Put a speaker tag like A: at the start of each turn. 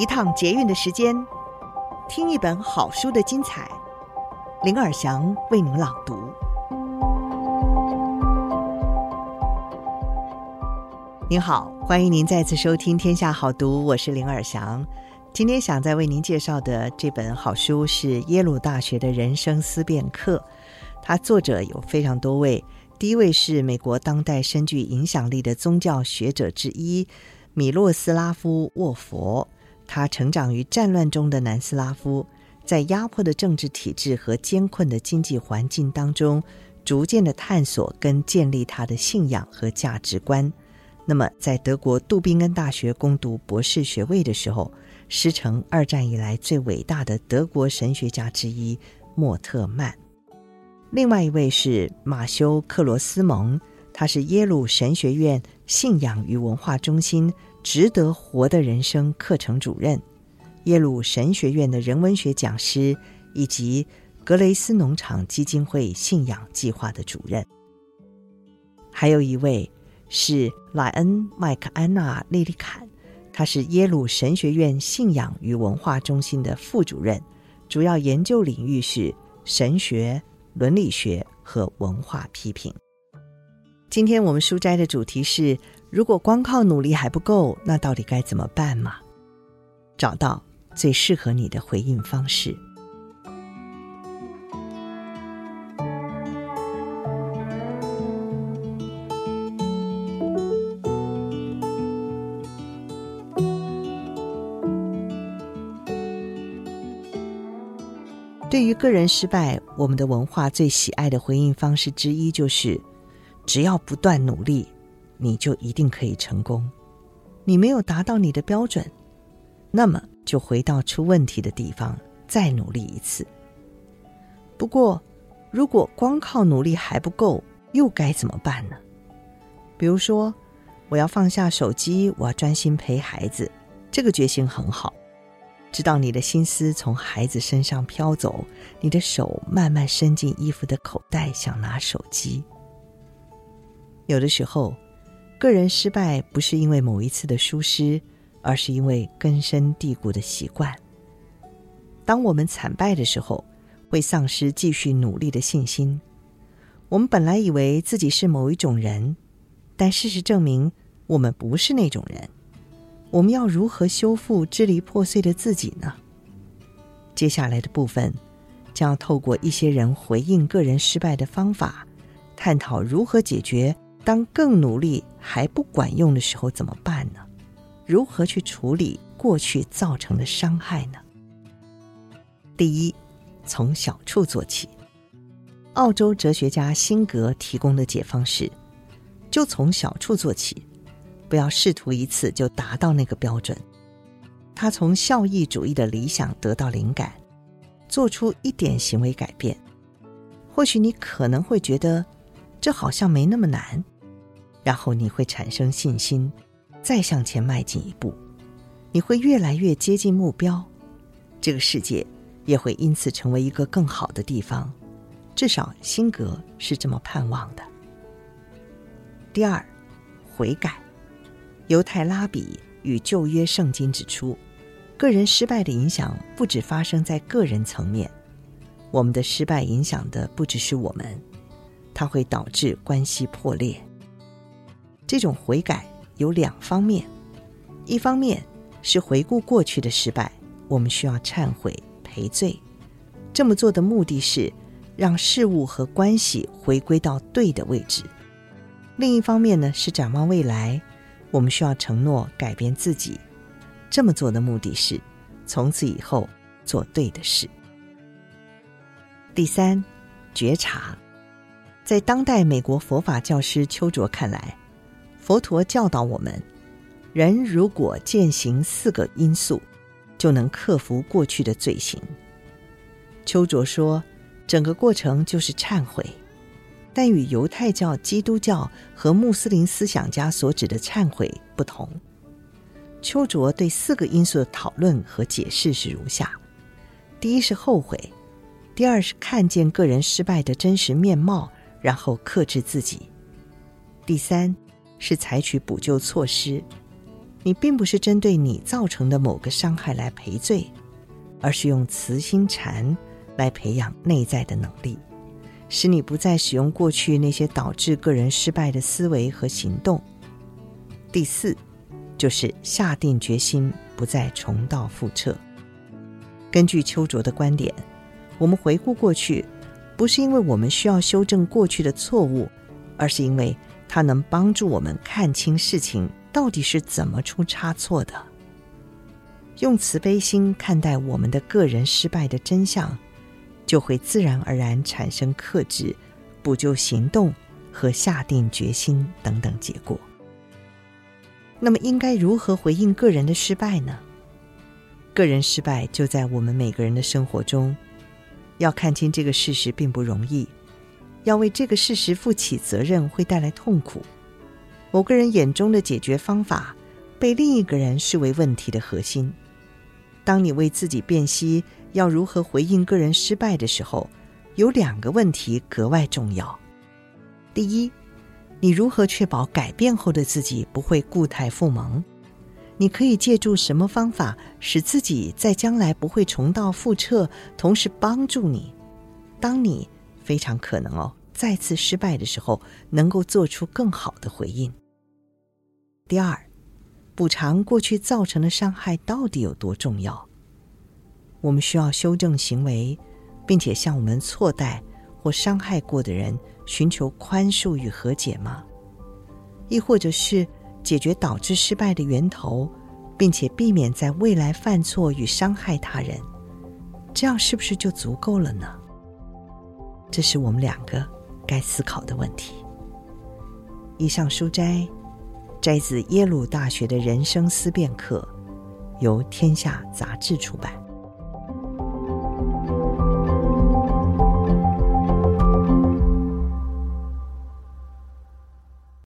A: 一趟捷运的时间，听一本好书的精彩。林尔祥为您朗读。您好，欢迎您再次收听《天下好读》，我是林尔祥。今天想再为您介绍的这本好书是耶鲁大学的人生思辨课，它作者有非常多位。第一位是美国当代深具影响力的宗教学者之一，米洛斯拉夫·沃佛。他成长于战乱中的南斯拉夫，在压迫的政治体制和艰困的经济环境当中，逐渐的探索跟建立他的信仰和价值观。那么，在德国杜宾根大学攻读博士学位的时候，师承二战以来最伟大的德国神学家之一莫特曼。另外一位是马修·克罗斯蒙，他是耶鲁神学院信仰与文化中心“值得活的人生”课程主任，耶鲁神学院的人文学讲师，以及格雷斯农场基金会信仰计划的主任。还有一位是莱恩·麦克安娜·利利坎，他是耶鲁神学院信仰与文化中心的副主任，主要研究领域是神学。伦理学和文化批评。今天我们书斋的主题是：如果光靠努力还不够，那到底该怎么办嘛？找到最适合你的回应方式。对于个人失败，我们的文化最喜爱的回应方式之一就是：只要不断努力，你就一定可以成功。你没有达到你的标准，那么就回到出问题的地方，再努力一次。不过，如果光靠努力还不够，又该怎么办呢？比如说，我要放下手机，我要专心陪孩子，这个决心很好。直到你的心思从孩子身上飘走，你的手慢慢伸进衣服的口袋，想拿手机。有的时候，个人失败不是因为某一次的疏失，而是因为根深蒂固的习惯。当我们惨败的时候，会丧失继续努力的信心。我们本来以为自己是某一种人，但事实证明，我们不是那种人。我们要如何修复支离破碎的自己呢？接下来的部分将要透过一些人回应个人失败的方法，探讨如何解决当更努力还不管用的时候怎么办呢？如何去处理过去造成的伤害呢？第一，从小处做起。澳洲哲学家辛格提供的解方是：就从小处做起。不要试图一次就达到那个标准。他从效益主义的理想得到灵感，做出一点行为改变。或许你可能会觉得这好像没那么难，然后你会产生信心，再向前迈进一步，你会越来越接近目标。这个世界也会因此成为一个更好的地方。至少辛格是这么盼望的。第二，悔改。犹太拉比与旧约圣经指出，个人失败的影响不只发生在个人层面，我们的失败影响的不只是我们，它会导致关系破裂。这种悔改有两方面，一方面是回顾过去的失败，我们需要忏悔赔罪，这么做的目的是让事物和关系回归到对的位置；另一方面呢，是展望未来。我们需要承诺改变自己，这么做的目的是从此以后做对的事。第三，觉察。在当代美国佛法教师邱卓看来，佛陀教导我们，人如果践行四个因素，就能克服过去的罪行。邱卓说，整个过程就是忏悔。但与犹太教、基督教和穆斯林思想家所指的忏悔不同，邱卓对四个因素的讨论和解释是如下：第一是后悔；第二是看见个人失败的真实面貌，然后克制自己；第三是采取补救措施；你并不是针对你造成的某个伤害来赔罪，而是用慈心禅来培养内在的能力，使你不再使用过去那些导致个人失败的思维和行动。第四，就是下定决心不再重蹈覆辙。根据邱卓的观点，我们回顾过去，不是因为我们需要修正过去的错误，而是因为它能帮助我们看清事情。到底是怎么出差错的？用慈悲心看待我们的个人失败的真相，就会自然而然产生克制、补救行动和下定决心等等结果。那么，应该如何回应个人的失败呢？个人失败就在我们每个人的生活中，要看清这个事实并不容易，要为这个事实负起责任会带来痛苦。某个人眼中的解决方法，被另一个人视为问题的核心。当你为自己辨析要如何回应个人失败的时候，有两个问题格外重要。第一，你如何确保改变后的自己不会故态复萌？你可以借助什么方法使自己在将来不会重蹈覆辙，同时帮助你，当你非常可能哦再次失败的时候，能够做出更好的回应。第二，补偿过去造成的伤害到底有多重要？我们需要修正行为，并且向我们错待或伤害过的人寻求宽恕与和解吗？亦或者是解决导致失败的源头，并且避免在未来犯错与伤害他人？这样是不是就足够了呢？这是我们两个该思考的问题。以上书摘。摘自耶鲁大学的人生思辨课，由天下杂志出版。